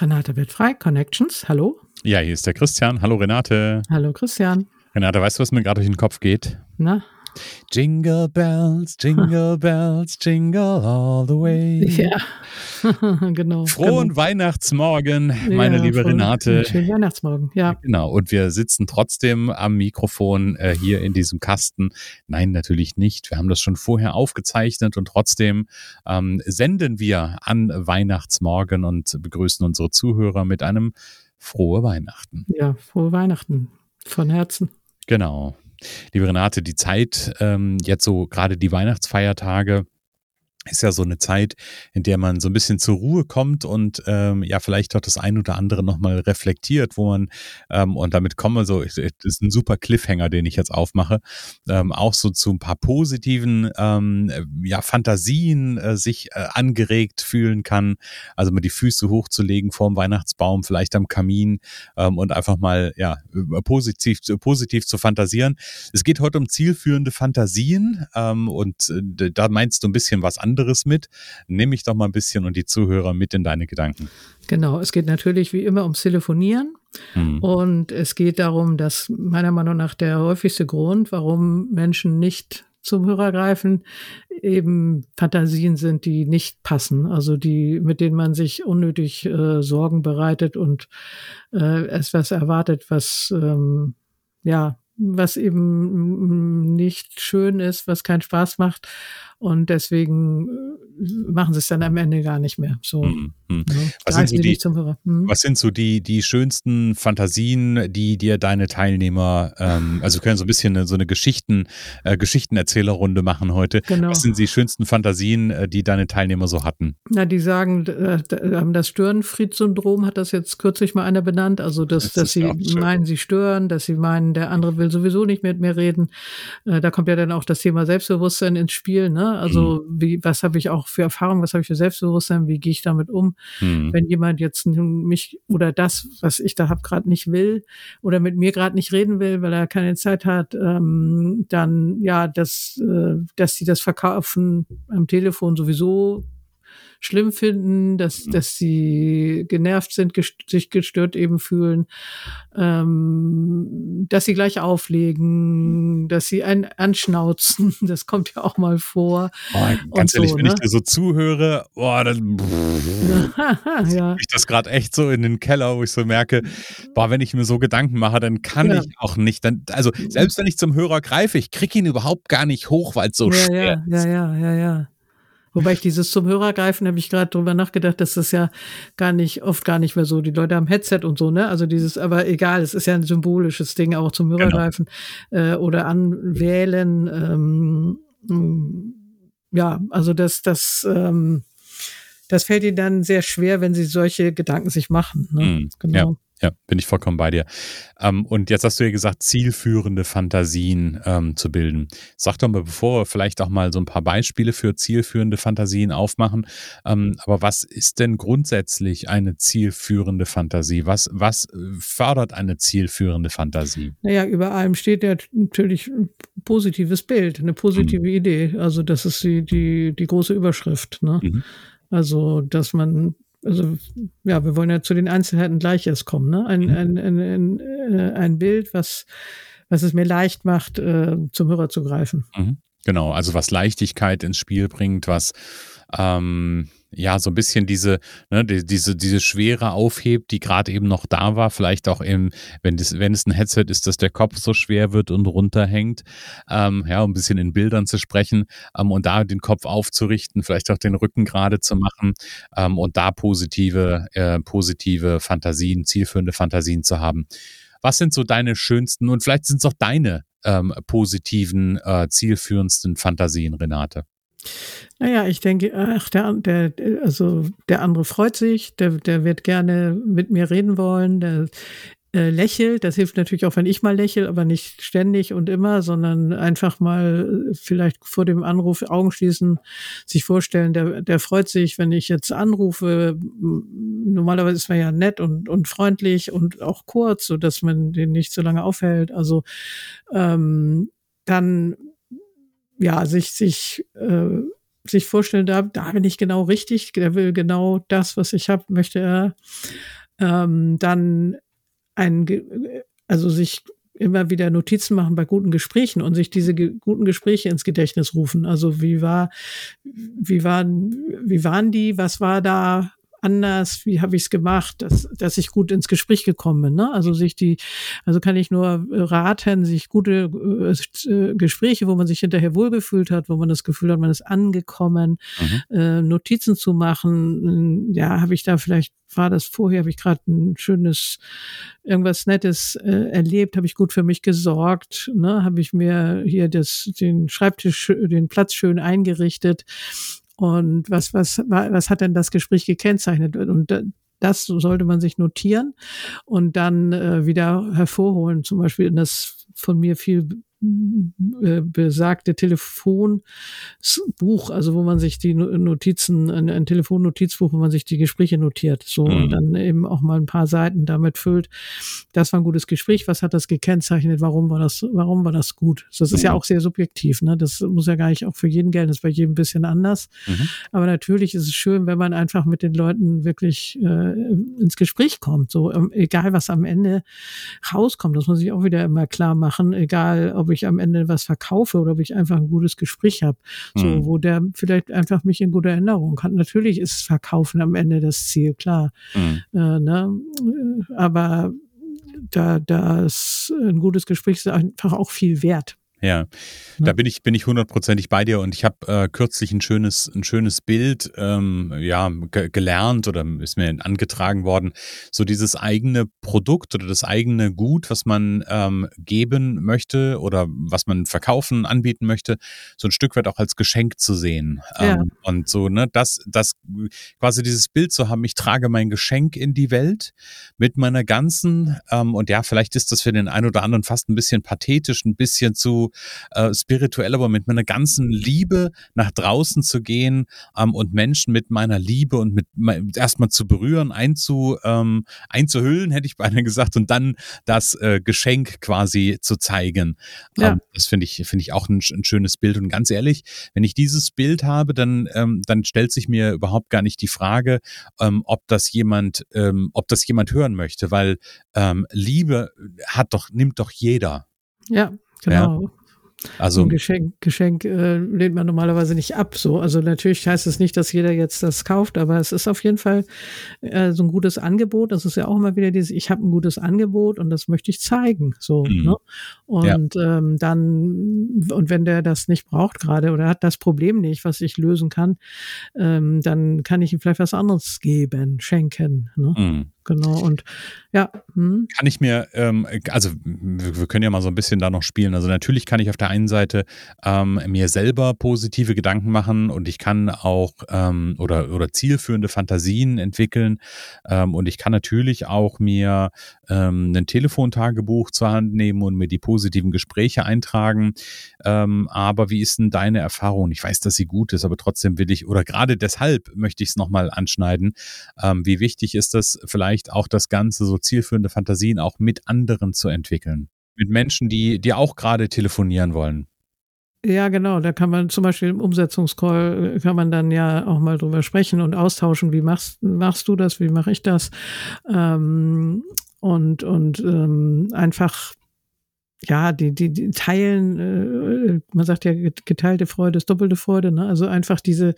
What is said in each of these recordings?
Renate wird frei, Connections, hallo. Ja, hier ist der Christian. Hallo Renate. Hallo Christian. Renate, weißt du, was mir gerade durch den Kopf geht? Na? Jingle bells, jingle bells, jingle all the way. Ja, genau. Frohen genau. Weihnachtsmorgen, meine ja, liebe frohen, Renate. Schönen Weihnachtsmorgen, ja. Genau, und wir sitzen trotzdem am Mikrofon äh, hier in diesem Kasten. Nein, natürlich nicht. Wir haben das schon vorher aufgezeichnet und trotzdem ähm, senden wir an Weihnachtsmorgen und begrüßen unsere Zuhörer mit einem frohe Weihnachten. Ja, frohe Weihnachten von Herzen. Genau. Liebe Renate, die Zeit, ähm, jetzt so gerade die Weihnachtsfeiertage, ist ja so eine Zeit, in der man so ein bisschen zur Ruhe kommt und ähm, ja vielleicht auch das ein oder andere nochmal reflektiert, wo man, ähm, und damit kommen wir so, das ist ein super Cliffhanger, den ich jetzt aufmache, ähm, auch so zu ein paar positiven ähm, ja, Fantasien äh, sich äh, angeregt fühlen kann. Also mal die Füße hochzulegen vorm Weihnachtsbaum, vielleicht am Kamin ähm, und einfach mal ja positiv, positiv zu fantasieren. Es geht heute um zielführende Fantasien ähm, und äh, da meinst du ein bisschen was anderes anderes mit. Nimm mich doch mal ein bisschen und die Zuhörer mit in deine Gedanken. Genau, es geht natürlich wie immer ums Telefonieren. Mhm. Und es geht darum, dass meiner Meinung nach der häufigste Grund, warum Menschen nicht zum Hörer greifen, eben Fantasien sind, die nicht passen, also die, mit denen man sich unnötig äh, Sorgen bereitet und äh, etwas erwartet, was ähm, ja, was eben nicht schön ist, was keinen Spaß macht und deswegen äh, machen sie es dann am Ende gar nicht mehr. So. Hm, hm. Ja, was, sind so die, hm. was sind so die, die schönsten Fantasien, die dir deine Teilnehmer, ähm, also wir können so ein bisschen eine, so eine Geschichten, äh, Geschichtenerzählerrunde machen heute. Genau. Was sind die schönsten Fantasien, äh, die deine Teilnehmer so hatten? Na, die sagen, äh, das Störenfried-Syndrom hat das jetzt kürzlich mal einer benannt, also dass, das dass sie meinen, sie stören, dass sie meinen, der andere will sowieso nicht mit mir reden. Äh, da kommt ja dann auch das Thema Selbstbewusstsein ins Spiel, ne? Also mhm. wie, was habe ich auch für Erfahrung, was habe ich für Selbstbewusstsein, wie gehe ich damit um, mhm. wenn jemand jetzt mich oder das, was ich da habe, gerade nicht will oder mit mir gerade nicht reden will, weil er keine Zeit hat, ähm, dann ja, dass, äh, dass sie das Verkaufen am Telefon sowieso schlimm finden, dass, mhm. dass sie genervt sind, gest sich gestört eben fühlen, ähm, dass sie gleich auflegen, dass sie einen anschnauzen, das kommt ja auch mal vor. Oh, ganz ehrlich, so, wenn ne? ich dir so zuhöre, boah, dann ja. ich das gerade echt so in den Keller, wo ich so merke, boah, wenn ich mir so Gedanken mache, dann kann ja. ich auch nicht. Dann, also selbst wenn ich zum Hörer greife, ich kriege ihn überhaupt gar nicht hoch, weil es so ja, schwer ist. Ja, ja, ja, ja. Wobei ich dieses zum Hörer greifen, habe ich gerade drüber nachgedacht, dass das ja gar nicht, oft gar nicht mehr so. Die Leute haben Headset und so, ne? Also dieses, aber egal, es ist ja ein symbolisches Ding, auch zum Hörer genau. greifen äh, oder anwählen. Ähm, ja, also das, das, ähm, das fällt ihnen dann sehr schwer, wenn sie solche Gedanken sich machen. Ne? Mm, genau. Ja. Ja, bin ich vollkommen bei dir. Ähm, und jetzt hast du ja gesagt, zielführende Fantasien ähm, zu bilden. Sag doch mal, bevor wir vielleicht auch mal so ein paar Beispiele für zielführende Fantasien aufmachen, ähm, aber was ist denn grundsätzlich eine zielführende Fantasie? Was, was fördert eine zielführende Fantasie? Naja, über allem steht ja natürlich ein positives Bild, eine positive mhm. Idee. Also das ist die, die, die große Überschrift. Ne? Mhm. Also, dass man also ja, wir wollen ja zu den Einzelheiten gleich erst kommen, ne? Ein, mhm. ein, ein, ein, äh, ein Bild, was, was es mir leicht macht, äh, zum Hörer zu greifen. Mhm. Genau, also was Leichtigkeit ins Spiel bringt, was ähm, ja, so ein bisschen diese, ne, die, diese, diese Schwere aufhebt, die gerade eben noch da war. Vielleicht auch eben, wenn, das, wenn es ein Headset ist, dass der Kopf so schwer wird und runterhängt. Ähm, ja, um ein bisschen in Bildern zu sprechen ähm, und da den Kopf aufzurichten, vielleicht auch den Rücken gerade zu machen ähm, und da positive, äh, positive Fantasien, zielführende Fantasien zu haben. Was sind so deine schönsten und vielleicht sind es auch deine ähm, positiven, äh, zielführendsten Fantasien, Renate? Naja, ich denke, ach, der, der, also der andere freut sich, der, der wird gerne mit mir reden wollen, der äh, lächelt. Das hilft natürlich auch, wenn ich mal lächle, aber nicht ständig und immer, sondern einfach mal äh, vielleicht vor dem Anruf Augen schließen, sich vorstellen, der, der freut sich, wenn ich jetzt anrufe. Normalerweise ist man ja nett und, und freundlich und auch kurz, so dass man den nicht so lange aufhält. Also ähm, dann ja, sich, sich, äh, sich vorstellen, da, da bin ich genau richtig, der will genau das, was ich habe, möchte er. Ähm, dann ein, also sich immer wieder Notizen machen bei guten Gesprächen und sich diese ge guten Gespräche ins Gedächtnis rufen. Also wie war, wie waren, wie waren die? Was war da? Anders, wie habe ich es gemacht, dass, dass ich gut ins Gespräch gekommen bin. Ne? Also sich die, also kann ich nur raten, sich gute äh, Gespräche, wo man sich hinterher wohlgefühlt hat, wo man das Gefühl hat, man ist angekommen, mhm. äh, Notizen zu machen. Ja, habe ich da vielleicht, war das vorher, habe ich gerade ein schönes, irgendwas Nettes äh, erlebt, habe ich gut für mich gesorgt, ne? habe ich mir hier das, den Schreibtisch, den Platz schön eingerichtet und was, was, was hat denn das Gespräch gekennzeichnet? Und das sollte man sich notieren und dann äh, wieder hervorholen. Zum Beispiel in das von mir viel äh, besagte Telefonbuch, also wo man sich die Notizen, ein, ein Telefonnotizbuch, wo man sich die Gespräche notiert, so mhm. und dann eben auch mal ein paar Seiten damit füllt. Das war ein gutes Gespräch. Was hat das gekennzeichnet? Warum war das, warum war das gut? Das ist mhm. ja auch sehr subjektiv, ne? Das muss ja gar nicht auch für jeden gelten. Das ist bei jedem ein bisschen anders. Mhm. Aber natürlich ist es schön, wenn man einfach mit den Leuten wirklich äh, ins Gespräch kommt. So, ähm, egal was am Ende rauskommt, das muss ich auch wieder immer klar machen. Egal, ob ich am Ende was verkaufe oder ob ich einfach ein gutes Gespräch habe, so mhm. wo der vielleicht einfach mich in guter Erinnerung hat. Natürlich ist Verkaufen am Ende das Ziel, klar. Mhm. Äh, ne? Aber da das ein gutes Gespräch ist einfach auch viel wert. Ja, da bin ich, bin ich hundertprozentig bei dir und ich habe äh, kürzlich ein schönes, ein schönes Bild ähm, ja, gelernt oder ist mir angetragen worden. So dieses eigene Produkt oder das eigene Gut, was man ähm, geben möchte oder was man verkaufen, anbieten möchte, so ein Stück weit auch als Geschenk zu sehen. Ja. Ähm, und so, ne, das, das quasi dieses Bild zu haben, ich trage mein Geschenk in die Welt mit meiner ganzen, ähm, und ja, vielleicht ist das für den einen oder anderen fast ein bisschen pathetisch, ein bisschen zu äh, spirituell, aber mit meiner ganzen Liebe nach draußen zu gehen ähm, und Menschen mit meiner Liebe und mit erstmal zu berühren, einzu, ähm, einzuhüllen, hätte ich beinahe gesagt, und dann das äh, Geschenk quasi zu zeigen. Ja. Ähm, das finde ich, finde ich auch ein, ein, schönes Bild. Und ganz ehrlich, wenn ich dieses Bild habe, dann, ähm, dann stellt sich mir überhaupt gar nicht die Frage, ähm, ob das jemand, ähm, ob das jemand hören möchte, weil Liebe hat doch, nimmt doch jeder. Ja, genau. Ja? Also ein Geschenk, Geschenk äh, lehnt man normalerweise nicht ab. So, also natürlich heißt es nicht, dass jeder jetzt das kauft, aber es ist auf jeden Fall äh, so ein gutes Angebot. Das ist ja auch immer wieder dieses: Ich habe ein gutes Angebot und das möchte ich zeigen. So, mhm. ne? Und ja. ähm, dann und wenn der das nicht braucht gerade oder hat das Problem nicht, was ich lösen kann, ähm, dann kann ich ihm vielleicht was anderes geben, schenken. Ne? Mhm. Genau, und ja. Hm. Kann ich mir, ähm, also wir können ja mal so ein bisschen da noch spielen. Also natürlich kann ich auf der einen Seite ähm, mir selber positive Gedanken machen und ich kann auch ähm, oder, oder zielführende Fantasien entwickeln. Ähm, und ich kann natürlich auch mir ähm, ein Telefontagebuch zur Hand nehmen und mir die positiven Gespräche eintragen. Ähm, aber wie ist denn deine Erfahrung? Ich weiß, dass sie gut ist, aber trotzdem will ich, oder gerade deshalb möchte ich es nochmal anschneiden. Ähm, wie wichtig ist das vielleicht auch das Ganze, so zielführende Fantasien auch mit anderen zu entwickeln? Mit Menschen, die, die auch gerade telefonieren wollen. Ja, genau. Da kann man zum Beispiel im Umsetzungscall kann man dann ja auch mal drüber sprechen und austauschen. Wie machst, machst du das? Wie mache ich das? Ähm, und und ähm, einfach ja, die, die, die teilen, äh, man sagt ja, geteilte Freude ist doppelte Freude, ne? Also einfach diese,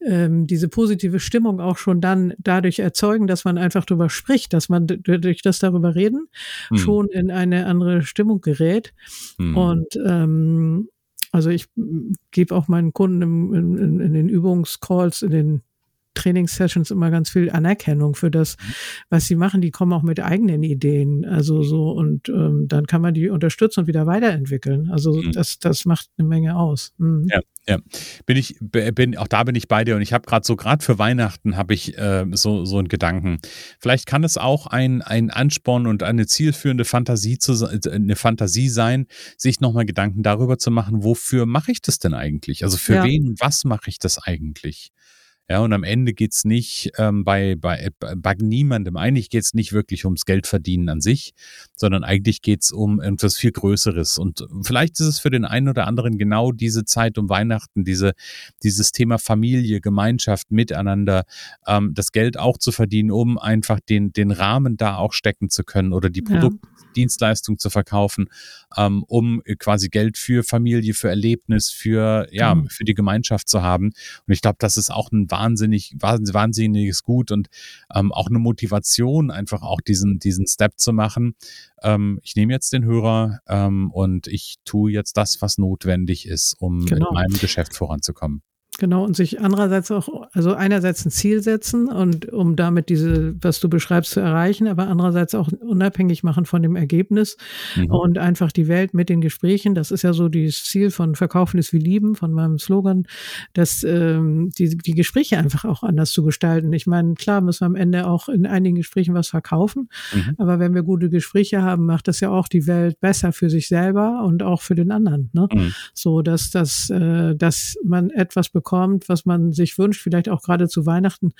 ähm, diese positive Stimmung auch schon dann dadurch erzeugen, dass man einfach darüber spricht, dass man durch das darüber reden hm. schon in eine andere Stimmung gerät. Hm. Und ähm, also ich gebe auch meinen Kunden im, in, in den Übungscalls, in den Trainingssessions immer ganz viel Anerkennung für das, mhm. was sie machen. Die kommen auch mit eigenen Ideen. Also so, und ähm, dann kann man die unterstützen und wieder weiterentwickeln. Also mhm. das, das macht eine Menge aus. Mhm. Ja. Ja, bin ich, bin, auch da bin ich bei dir und ich habe gerade so, gerade für Weihnachten habe ich äh, so, so einen Gedanken. Vielleicht kann es auch ein, ein Ansporn und eine zielführende Fantasie zu, eine Fantasie sein, sich nochmal Gedanken darüber zu machen, wofür mache ich das denn eigentlich? Also für ja. wen was mache ich das eigentlich? Ja, und am Ende geht's nicht ähm, bei, bei, bei niemandem, eigentlich geht's nicht wirklich ums Geldverdienen an sich, sondern eigentlich geht's um etwas viel Größeres. Und vielleicht ist es für den einen oder anderen genau diese Zeit um Weihnachten, diese, dieses Thema Familie, Gemeinschaft, Miteinander, ähm, das Geld auch zu verdienen, um einfach den, den Rahmen da auch stecken zu können oder die Produkte, ja. Zu verkaufen, ähm, um quasi Geld für Familie, für Erlebnis, für, ja, mhm. für die Gemeinschaft zu haben. Und ich glaube, das ist auch ein wahnsinnig, wahnsinniges Gut und ähm, auch eine Motivation, einfach auch diesen, diesen Step zu machen. Ähm, ich nehme jetzt den Hörer ähm, und ich tue jetzt das, was notwendig ist, um genau. in meinem Geschäft voranzukommen. Genau, und sich andererseits auch, also einerseits ein Ziel setzen und um damit diese, was du beschreibst, zu erreichen, aber andererseits auch unabhängig machen von dem Ergebnis mhm. und einfach die Welt mit den Gesprächen. Das ist ja so das Ziel von Verkaufen ist wie Lieben, von meinem Slogan, dass ähm, die, die Gespräche einfach auch anders zu gestalten. Ich meine, klar müssen wir am Ende auch in einigen Gesprächen was verkaufen, mhm. aber wenn wir gute Gespräche haben, macht das ja auch die Welt besser für sich selber und auch für den anderen. Ne? Mhm. So, dass, dass, äh, dass man etwas bekommt, bekommt, was man sich wünscht, vielleicht auch gerade zu Weihnachten,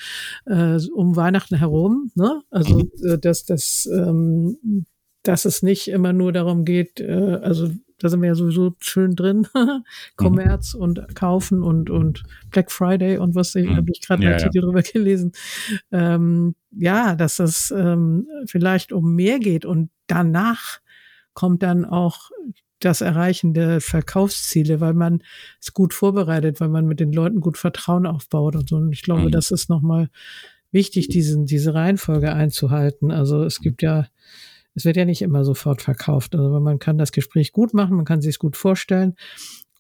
äh, um Weihnachten herum. Ne? Also mhm. äh, dass das ähm, dass es nicht immer nur darum geht, äh, also da sind wir ja sowieso schön drin, Kommerz mhm. und Kaufen und und Black Friday und was ich mhm. habe ich gerade ja, einen Artikel ja. drüber gelesen. Ähm, ja, dass es ähm, vielleicht um mehr geht und danach kommt dann auch das Erreichen der Verkaufsziele, weil man es gut vorbereitet, weil man mit den Leuten gut Vertrauen aufbaut und so. Und ich glaube, mhm. das ist nochmal wichtig, diesen, diese Reihenfolge einzuhalten. Also es gibt ja, es wird ja nicht immer sofort verkauft. Also man kann das Gespräch gut machen, man kann sich es gut vorstellen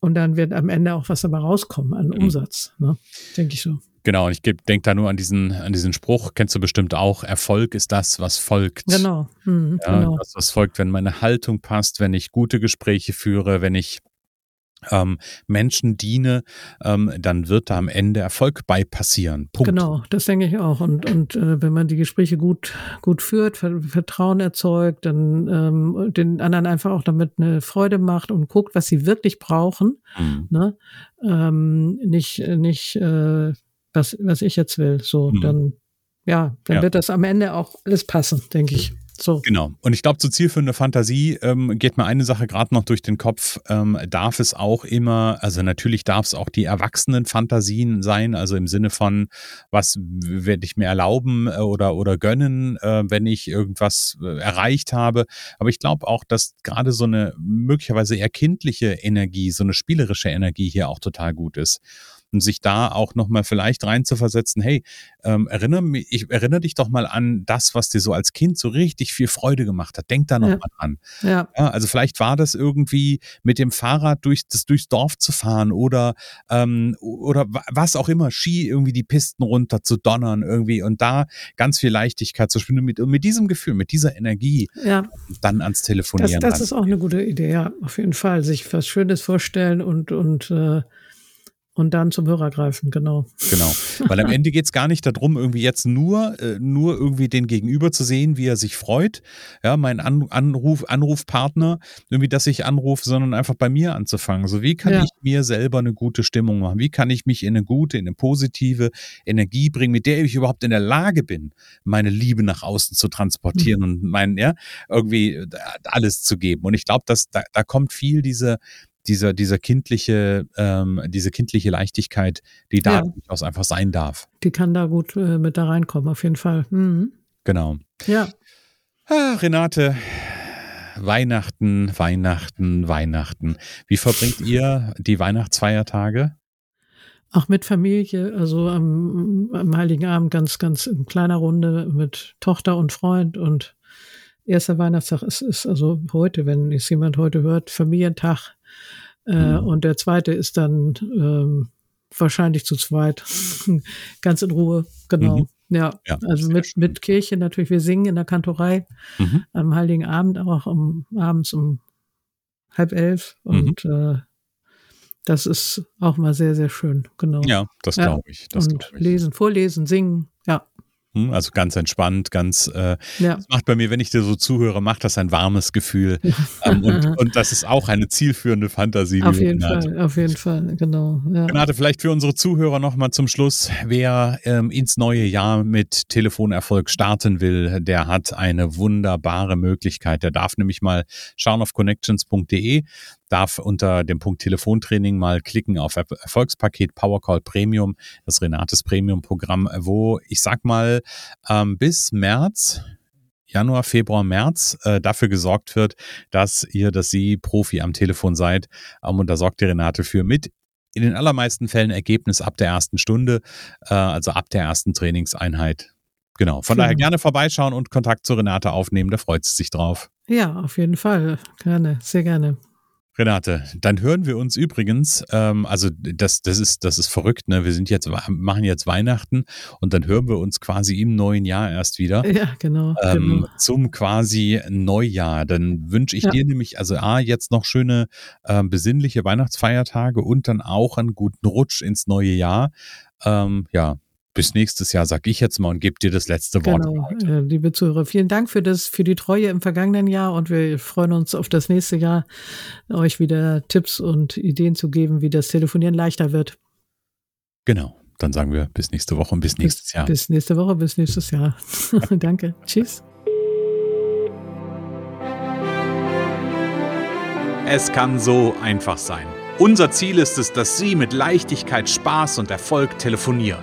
und dann wird am Ende auch was dabei rauskommen an mhm. Umsatz, ne? denke ich so. Genau, und ich denke da nur an diesen, an diesen Spruch, kennst du bestimmt auch, Erfolg ist das, was folgt. Genau. Mhm, ja, genau. Das, was folgt, wenn meine Haltung passt, wenn ich gute Gespräche führe, wenn ich ähm, Menschen diene, ähm, dann wird da am Ende Erfolg bei passieren. Punkt. Genau, das denke ich auch. Und, und äh, wenn man die Gespräche gut, gut führt, Vertrauen erzeugt, dann ähm, den anderen einfach auch damit eine Freude macht und guckt, was sie wirklich brauchen. Mhm. Ne? Ähm, nicht, nicht äh, was, was ich jetzt will. So, mhm. dann, ja, dann ja. wird das am Ende auch alles passen, denke ich. So. Genau. Und ich glaube, zu zielführender Fantasie ähm, geht mir eine Sache gerade noch durch den Kopf. Ähm, darf es auch immer, also natürlich darf es auch die erwachsenen Fantasien sein, also im Sinne von, was werde ich mir erlauben äh, oder, oder gönnen, äh, wenn ich irgendwas äh, erreicht habe. Aber ich glaube auch, dass gerade so eine möglicherweise eher kindliche Energie, so eine spielerische Energie hier auch total gut ist und sich da auch nochmal vielleicht reinzuversetzen, hey, ähm, erinnere, mich, ich erinnere dich doch mal an das, was dir so als Kind so richtig viel Freude gemacht hat. Denk da nochmal ja. dran. Ja. ja. Also vielleicht war das irgendwie mit dem Fahrrad durch das, durchs Dorf zu fahren oder, ähm, oder was auch immer, Ski irgendwie die Pisten runter zu donnern irgendwie und da ganz viel Leichtigkeit zu spielen. Und mit, mit diesem Gefühl, mit dieser Energie ja. dann ans Telefonieren. Das, das ist auch eine gute Idee, ja, auf jeden Fall. Sich was Schönes vorstellen und, und äh, und dann zum Hörer greifen, genau. Genau. Weil am Ende geht es gar nicht darum, irgendwie jetzt nur, äh, nur irgendwie den Gegenüber zu sehen, wie er sich freut. Ja, mein An Anruf, Anrufpartner, irgendwie, dass ich anrufe, sondern einfach bei mir anzufangen. So, wie kann ja. ich mir selber eine gute Stimmung machen? Wie kann ich mich in eine gute, in eine positive Energie bringen, mit der ich überhaupt in der Lage bin, meine Liebe nach außen zu transportieren mhm. und mein, ja, irgendwie äh, alles zu geben. Und ich glaube, dass da, da kommt viel diese, dieser, dieser kindliche, ähm, diese kindliche Leichtigkeit, die da ja. durchaus einfach sein darf. Die kann da gut äh, mit da reinkommen, auf jeden Fall. Mhm. Genau. Ja. Ah, Renate, Weihnachten, Weihnachten, Weihnachten. Wie verbringt ihr die Weihnachtsfeiertage? Auch mit Familie, also am, am Heiligen Abend ganz, ganz in kleiner Runde mit Tochter und Freund und erster Weihnachtstag ist, ist also heute, wenn es jemand heute hört, Familientag. Äh, mhm. Und der zweite ist dann ähm, wahrscheinlich zu zweit, ganz in Ruhe, genau. Mhm. Ja, ja, also mit, mit Kirche natürlich. Wir singen in der Kantorei mhm. am Heiligen Abend auch um, abends um halb elf mhm. und äh, das ist auch mal sehr, sehr schön, genau. Ja, das glaube ich. Das und glaub ich. lesen, vorlesen, singen, also ganz entspannt, ganz, äh, ja. das macht bei mir, wenn ich dir so zuhöre, macht das ein warmes Gefühl. ähm, und, und, das ist auch eine zielführende Fantasie. Auf jeden Fall, auf jeden Fall, genau. Ja. Renate, vielleicht für unsere Zuhörer nochmal zum Schluss, wer ähm, ins neue Jahr mit Telefonerfolg starten will, der hat eine wunderbare Möglichkeit. Der darf nämlich mal schauen auf connections.de darf unter dem Punkt Telefontraining mal klicken auf Erfolgspaket Powercall Premium, das Renates Premium Programm, wo ich sag mal ähm, bis März Januar, Februar, März äh, dafür gesorgt wird, dass ihr, dass Sie Profi am Telefon seid. Ähm, und da sorgt die Renate für mit. In den allermeisten Fällen Ergebnis ab der ersten Stunde, äh, also ab der ersten Trainingseinheit. Genau. Von genau. daher gerne vorbeischauen und Kontakt zu Renate aufnehmen. Da freut sie sich drauf. Ja, auf jeden Fall. Gerne, sehr gerne. Renate, dann hören wir uns übrigens, ähm, also das, das ist, das ist verrückt, ne? Wir sind jetzt, machen jetzt Weihnachten und dann hören wir uns quasi im neuen Jahr erst wieder. Ja, genau. Ähm, genau. Zum quasi Neujahr. Dann wünsche ich ja. dir nämlich, also A, jetzt noch schöne äh, besinnliche Weihnachtsfeiertage und dann auch einen guten Rutsch ins neue Jahr. Ähm, ja, bis nächstes Jahr, sag ich jetzt mal, und gebe dir das letzte Wort. Genau, äh, liebe Zuhörer, vielen Dank für das, für die Treue im vergangenen Jahr und wir freuen uns auf das nächste Jahr, euch wieder Tipps und Ideen zu geben, wie das Telefonieren leichter wird. Genau, dann sagen wir bis nächste Woche und bis nächstes Jahr. Bis nächste Woche, bis nächstes Jahr. Danke. Tschüss. Es kann so einfach sein. Unser Ziel ist es, dass Sie mit Leichtigkeit, Spaß und Erfolg telefonieren.